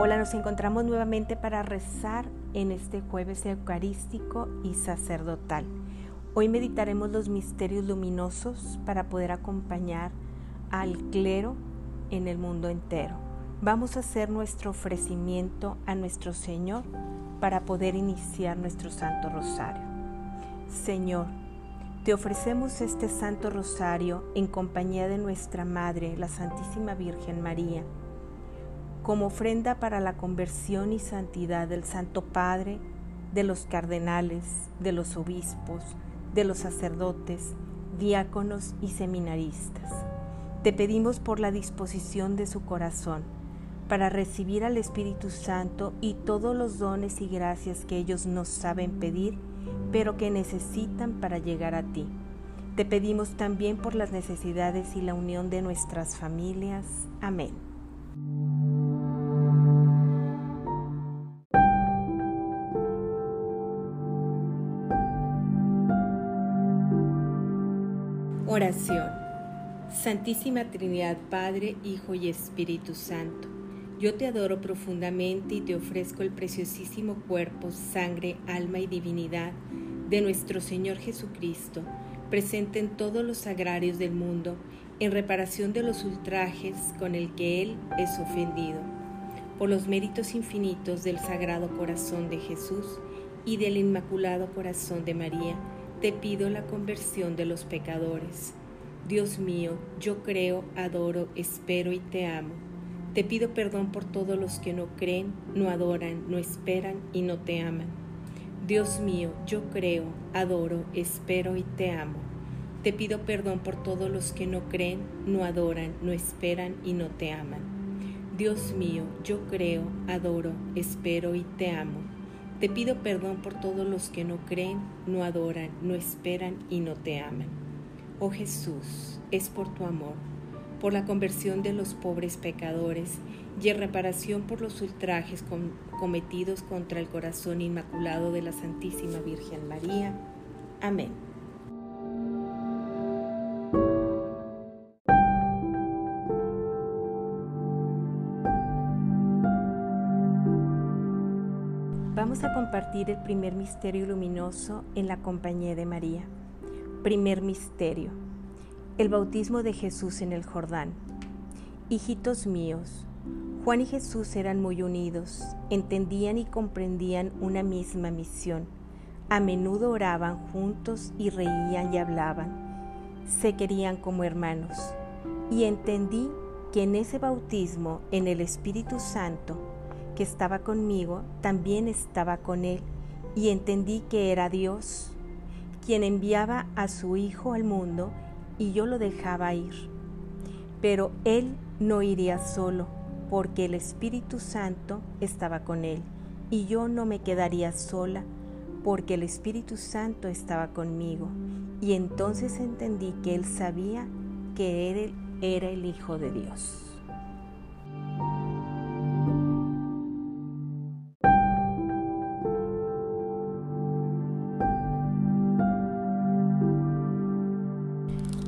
Hola, nos encontramos nuevamente para rezar en este jueves eucarístico y sacerdotal. Hoy meditaremos los misterios luminosos para poder acompañar al clero en el mundo entero. Vamos a hacer nuestro ofrecimiento a nuestro Señor para poder iniciar nuestro Santo Rosario. Señor, te ofrecemos este Santo Rosario en compañía de nuestra Madre, la Santísima Virgen María como ofrenda para la conversión y santidad del Santo Padre, de los cardenales, de los obispos, de los sacerdotes, diáconos y seminaristas. Te pedimos por la disposición de su corazón para recibir al Espíritu Santo y todos los dones y gracias que ellos no saben pedir, pero que necesitan para llegar a ti. Te pedimos también por las necesidades y la unión de nuestras familias. Amén. Oración. Santísima Trinidad, Padre, Hijo y Espíritu Santo, yo te adoro profundamente y te ofrezco el preciosísimo cuerpo, sangre, alma y divinidad de nuestro Señor Jesucristo, presente en todos los sagrarios del mundo, en reparación de los ultrajes con el que Él es ofendido. Por los méritos infinitos del Sagrado Corazón de Jesús y del Inmaculado Corazón de María, te pido la conversión de los pecadores. Dios mío, yo creo, adoro, espero y te amo. Te pido perdón por todos los que no creen, no adoran, no esperan y no te aman. Dios mío, yo creo, adoro, espero y te amo. Te pido perdón por todos los que no creen, no adoran, no esperan y no te aman. Dios mío, yo creo, adoro, espero y te amo. Te pido perdón por todos los que no creen, no adoran, no esperan y no te aman. Oh Jesús, es por tu amor, por la conversión de los pobres pecadores y en reparación por los ultrajes cometidos contra el corazón inmaculado de la Santísima Virgen María. Amén. Vamos a compartir el primer misterio luminoso en la compañía de María. Primer misterio. El bautismo de Jesús en el Jordán. Hijitos míos, Juan y Jesús eran muy unidos, entendían y comprendían una misma misión. A menudo oraban juntos y reían y hablaban. Se querían como hermanos. Y entendí que en ese bautismo en el Espíritu Santo que estaba conmigo también estaba con él, y entendí que era Dios, quien enviaba a su Hijo al mundo, y yo lo dejaba ir. Pero él no iría solo, porque el Espíritu Santo estaba con él, y yo no me quedaría sola, porque el Espíritu Santo estaba conmigo. Y entonces entendí que él sabía que él era el Hijo de Dios.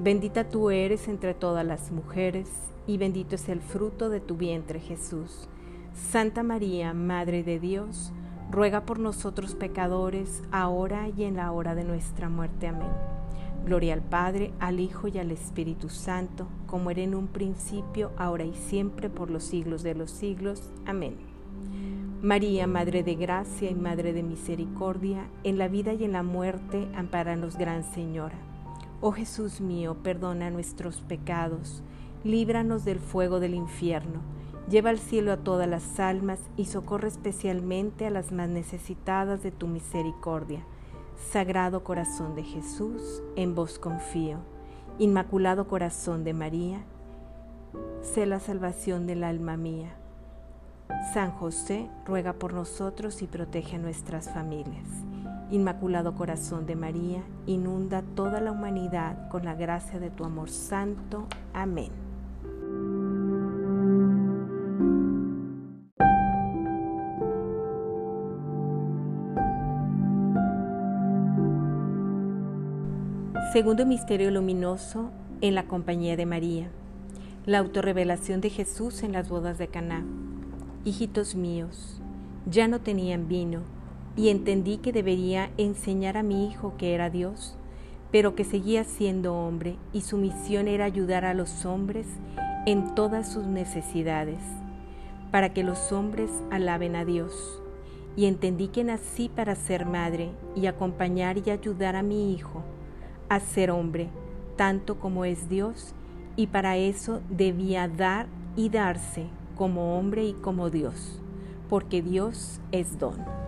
Bendita tú eres entre todas las mujeres, y bendito es el fruto de tu vientre Jesús. Santa María, Madre de Dios, ruega por nosotros pecadores, ahora y en la hora de nuestra muerte. Amén. Gloria al Padre, al Hijo y al Espíritu Santo, como era en un principio, ahora y siempre, por los siglos de los siglos. Amén. María, Madre de Gracia y Madre de Misericordia, en la vida y en la muerte, amparanos, Gran Señora. Oh Jesús mío, perdona nuestros pecados, líbranos del fuego del infierno, lleva al cielo a todas las almas y socorre especialmente a las más necesitadas de tu misericordia. Sagrado Corazón de Jesús, en vos confío. Inmaculado Corazón de María, sé la salvación del alma mía. San José ruega por nosotros y protege a nuestras familias. Inmaculado Corazón de María, inunda toda la humanidad con la gracia de tu amor santo. Amén. Segundo misterio luminoso en la compañía de María. La autorrevelación de Jesús en las bodas de Caná. Hijitos míos, ya no tenían vino, y entendí que debería enseñar a mi hijo que era Dios, pero que seguía siendo hombre, y su misión era ayudar a los hombres en todas sus necesidades, para que los hombres alaben a Dios. Y entendí que nací para ser madre y acompañar y ayudar a mi hijo a ser hombre, tanto como es Dios, y para eso debía dar y darse como hombre y como Dios, porque Dios es don.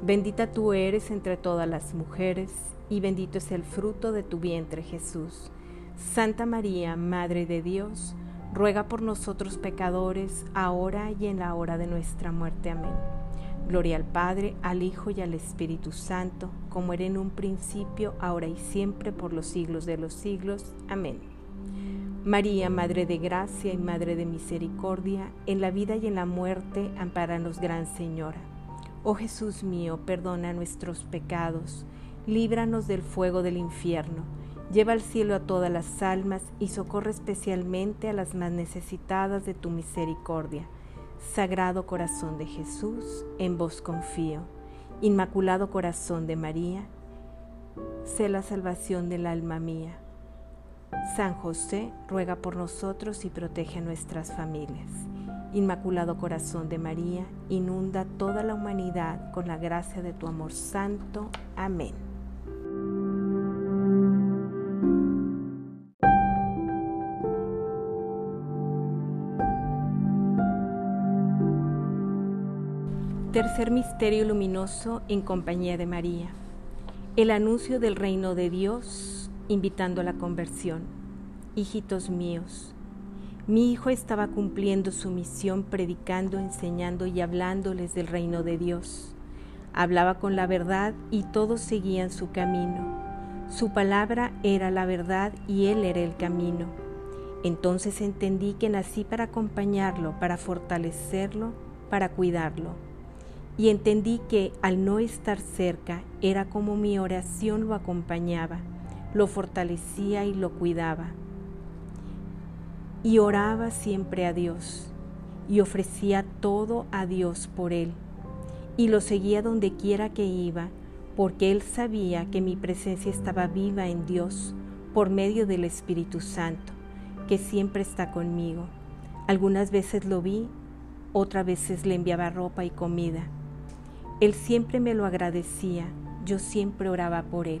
Bendita tú eres entre todas las mujeres, y bendito es el fruto de tu vientre Jesús. Santa María, Madre de Dios, ruega por nosotros pecadores, ahora y en la hora de nuestra muerte. Amén. Gloria al Padre, al Hijo y al Espíritu Santo, como era en un principio, ahora y siempre, por los siglos de los siglos. Amén. María, Madre de Gracia y Madre de Misericordia, en la vida y en la muerte, amparanos, Gran Señora. Oh Jesús mío, perdona nuestros pecados, líbranos del fuego del infierno Lleva al cielo a todas las almas y socorre especialmente a las más necesitadas de tu misericordia. Sagrado corazón de Jesús, en vos confío. Inmaculado corazón de María, sé la salvación del alma mía. San José, ruega por nosotros y protege a nuestras familias. Inmaculado Corazón de María, inunda toda la humanidad con la gracia de tu amor santo. Amén. Tercer misterio luminoso en compañía de María. El anuncio del reino de Dios invitando a la conversión. Hijitos míos, mi hijo estaba cumpliendo su misión predicando, enseñando y hablándoles del reino de Dios. Hablaba con la verdad y todos seguían su camino. Su palabra era la verdad y él era el camino. Entonces entendí que nací para acompañarlo, para fortalecerlo, para cuidarlo y entendí que al no estar cerca era como mi oración lo acompañaba, lo fortalecía y lo cuidaba. Y oraba siempre a Dios y ofrecía todo a Dios por él y lo seguía donde quiera que iba porque él sabía que mi presencia estaba viva en Dios por medio del Espíritu Santo, que siempre está conmigo. Algunas veces lo vi, otras veces le enviaba ropa y comida él siempre me lo agradecía, yo siempre oraba por él.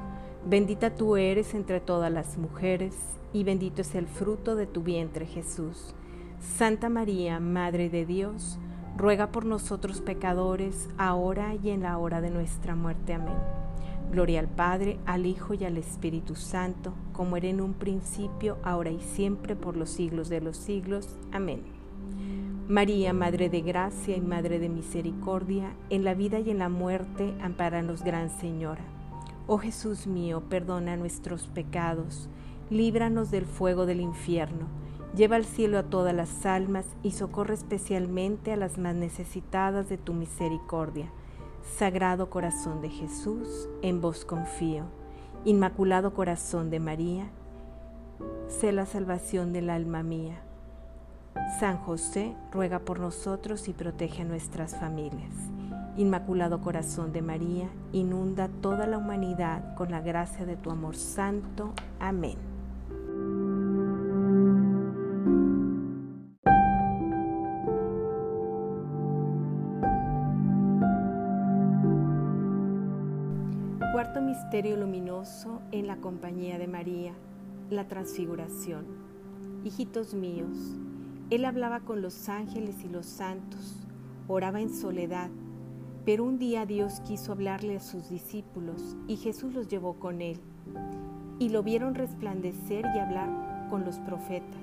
Bendita tú eres entre todas las mujeres, y bendito es el fruto de tu vientre Jesús. Santa María, Madre de Dios, ruega por nosotros pecadores, ahora y en la hora de nuestra muerte. Amén. Gloria al Padre, al Hijo y al Espíritu Santo, como era en un principio, ahora y siempre, por los siglos de los siglos. Amén. María, Madre de Gracia y Madre de Misericordia, en la vida y en la muerte, amparanos, Gran Señora. Oh Jesús mío, perdona nuestros pecados, líbranos del fuego del infierno Lleva al cielo a todas las almas y socorre especialmente a las más necesitadas de tu misericordia. Sagrado corazón de Jesús, en vos confío. Inmaculado corazón de María, sé la salvación del alma mía. San José, ruega por nosotros y protege a nuestras familias. Inmaculado Corazón de María, inunda toda la humanidad con la gracia de tu amor santo. Amén. Cuarto misterio luminoso en la compañía de María, la transfiguración. Hijitos míos, Él hablaba con los ángeles y los santos, oraba en soledad, pero un día Dios quiso hablarle a sus discípulos y Jesús los llevó con Él, y lo vieron resplandecer y hablar con los profetas,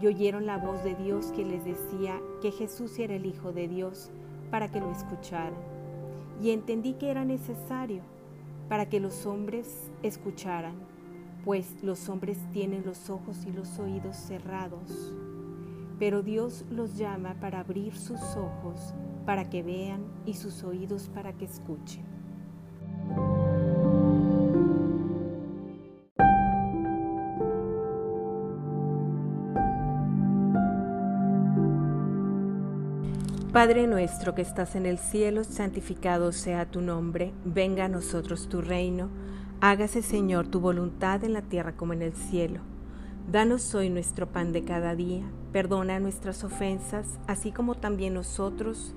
y oyeron la voz de Dios que les decía que Jesús era el Hijo de Dios para que lo escucharan, y entendí que era necesario para que los hombres escucharan. pues los hombres tienen los ojos y los oídos cerrados, pero Dios los llama para abrir sus ojos, para que vean y sus oídos para que escuchen. Padre nuestro que estás en el cielo, santificado sea tu nombre, venga a nosotros tu reino, hágase Señor tu voluntad en la tierra como en el cielo. Danos hoy nuestro pan de cada día, perdona nuestras ofensas, así como también nosotros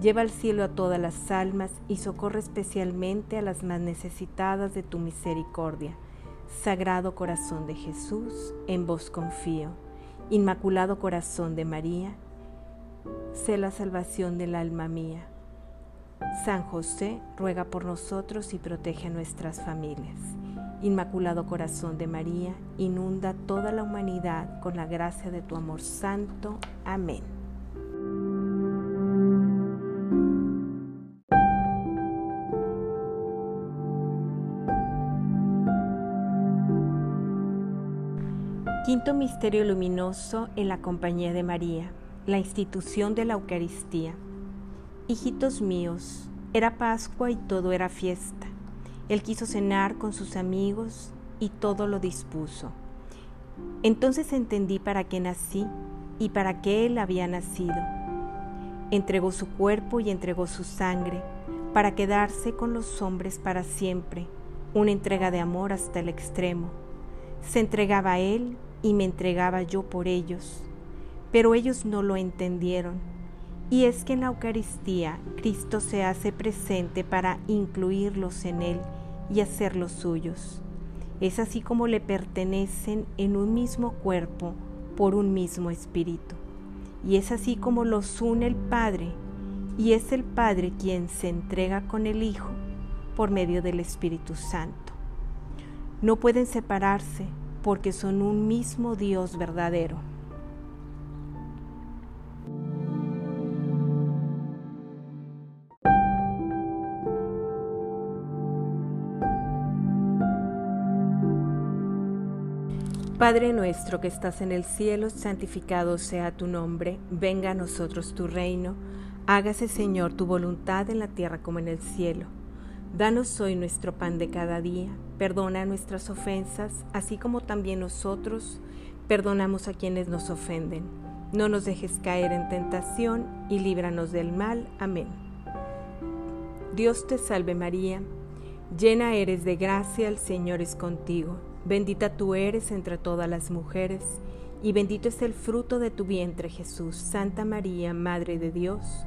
lleva al cielo a todas las almas y socorre especialmente a las más necesitadas de tu misericordia. Sagrado corazón de Jesús, en vos confío. Inmaculado corazón de María, sé la salvación del alma mía. San José, ruega por nosotros y protege a nuestras familias. Inmaculado Corazón de María, inunda toda la humanidad con la gracia de tu amor santo. Amén. Quinto Misterio Luminoso en la compañía de María, la institución de la Eucaristía. Hijitos míos, era Pascua y todo era fiesta. Él quiso cenar con sus amigos y todo lo dispuso. Entonces entendí para qué nací y para qué Él había nacido. Entregó su cuerpo y entregó su sangre para quedarse con los hombres para siempre, una entrega de amor hasta el extremo. Se entregaba a Él y me entregaba yo por ellos, pero ellos no lo entendieron. Y es que en la Eucaristía Cristo se hace presente para incluirlos en Él y hacerlos suyos. Es así como le pertenecen en un mismo cuerpo por un mismo espíritu. Y es así como los une el Padre, y es el Padre quien se entrega con el Hijo por medio del Espíritu Santo. No pueden separarse porque son un mismo Dios verdadero. Padre nuestro que estás en el cielo, santificado sea tu nombre, venga a nosotros tu reino, hágase Señor tu voluntad en la tierra como en el cielo. Danos hoy nuestro pan de cada día, perdona nuestras ofensas, así como también nosotros perdonamos a quienes nos ofenden. No nos dejes caer en tentación y líbranos del mal. Amén. Dios te salve María, llena eres de gracia, el Señor es contigo. Bendita tú eres entre todas las mujeres, y bendito es el fruto de tu vientre Jesús. Santa María, Madre de Dios,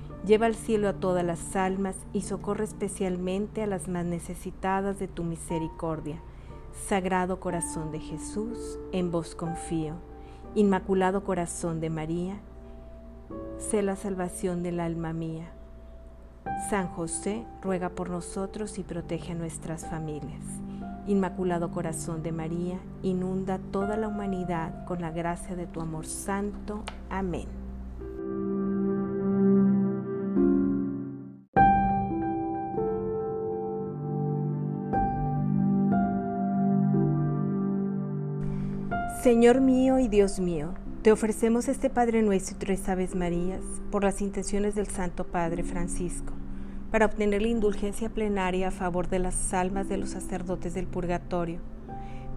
lleva al cielo a todas las almas y socorre especialmente a las más necesitadas de tu misericordia. Sagrado corazón de Jesús, en vos confío. Inmaculado corazón de María, sé la salvación del alma mía. San José, ruega por nosotros y protege a nuestras familias. Inmaculado Corazón de María, inunda toda la humanidad con la gracia de tu amor santo. Amén. Señor mío y Dios mío, te ofrecemos este Padre nuestro y tres Aves Marías por las intenciones del Santo Padre Francisco, para obtener la indulgencia plenaria a favor de las almas de los sacerdotes del purgatorio.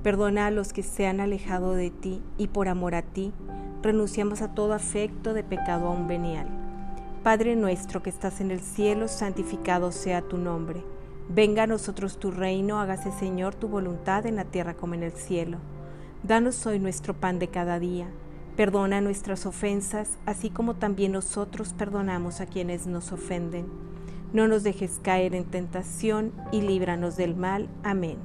Perdona a los que se han alejado de ti y por amor a ti renunciamos a todo afecto de pecado aún venial. Padre nuestro que estás en el cielo, santificado sea tu nombre. Venga a nosotros tu reino, hágase Señor tu voluntad en la tierra como en el cielo. Danos hoy nuestro pan de cada día Perdona nuestras ofensas, así como también nosotros perdonamos a quienes nos ofenden. No nos dejes caer en tentación y líbranos del mal. Amén.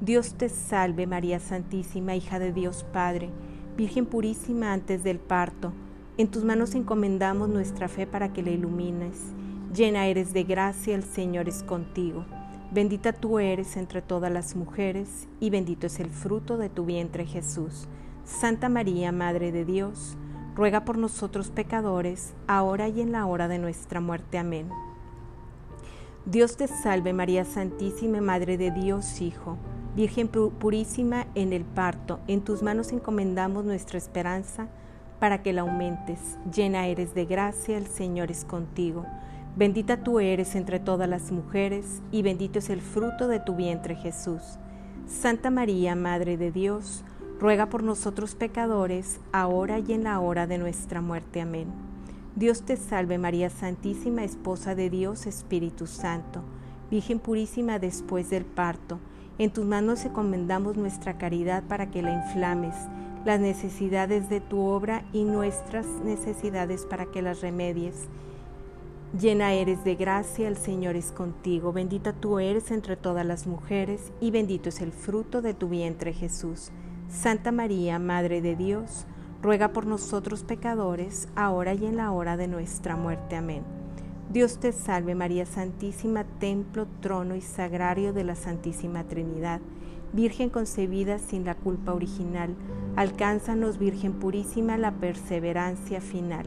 Dios te salve María Santísima, hija de Dios Padre, Virgen purísima antes del parto. En tus manos encomendamos nuestra fe para que la ilumines. Llena eres de gracia, el Señor es contigo. Bendita tú eres entre todas las mujeres, y bendito es el fruto de tu vientre Jesús. Santa María, Madre de Dios, ruega por nosotros pecadores, ahora y en la hora de nuestra muerte. Amén. Dios te salve María Santísima, Madre de Dios, Hijo, Virgen purísima en el parto, en tus manos encomendamos nuestra esperanza para que la aumentes. Llena eres de gracia, el Señor es contigo. Bendita tú eres entre todas las mujeres, y bendito es el fruto de tu vientre Jesús. Santa María, Madre de Dios, ruega por nosotros pecadores, ahora y en la hora de nuestra muerte. Amén. Dios te salve María Santísima, Esposa de Dios, Espíritu Santo, Virgen purísima después del parto. En tus manos encomendamos nuestra caridad para que la inflames, las necesidades de tu obra y nuestras necesidades para que las remedies. Llena eres de gracia, el Señor es contigo, bendita tú eres entre todas las mujeres y bendito es el fruto de tu vientre Jesús. Santa María, Madre de Dios, ruega por nosotros pecadores, ahora y en la hora de nuestra muerte. Amén. Dios te salve María Santísima, templo, trono y sagrario de la Santísima Trinidad, Virgen concebida sin la culpa original, alcánzanos Virgen purísima la perseverancia final.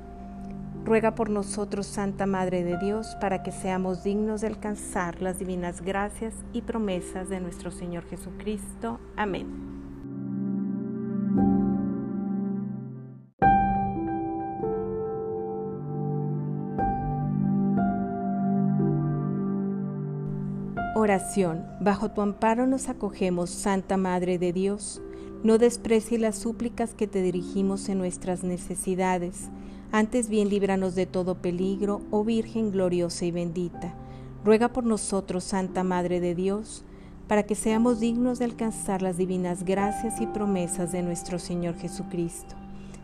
Ruega por nosotros, Santa Madre de Dios, para que seamos dignos de alcanzar las divinas gracias y promesas de nuestro Señor Jesucristo. Amén. Oración. Bajo tu amparo nos acogemos, Santa Madre de Dios. No desprecie las súplicas que te dirigimos en nuestras necesidades antes bien líbranos de todo peligro, oh Virgen gloriosa y bendita. Ruega por nosotros, Santa Madre de Dios, para que seamos dignos de alcanzar las divinas gracias y promesas de nuestro Señor Jesucristo.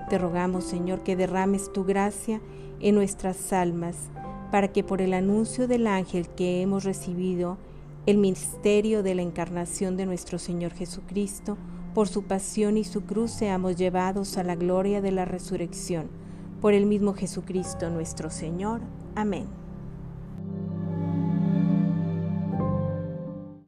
Te rogamos, Señor, que derrames tu gracia en nuestras almas, para que por el anuncio del ángel que hemos recibido, el misterio de la encarnación de nuestro Señor Jesucristo, por su pasión y su cruz seamos llevados a la gloria de la resurrección por el mismo Jesucristo nuestro Señor. Amén.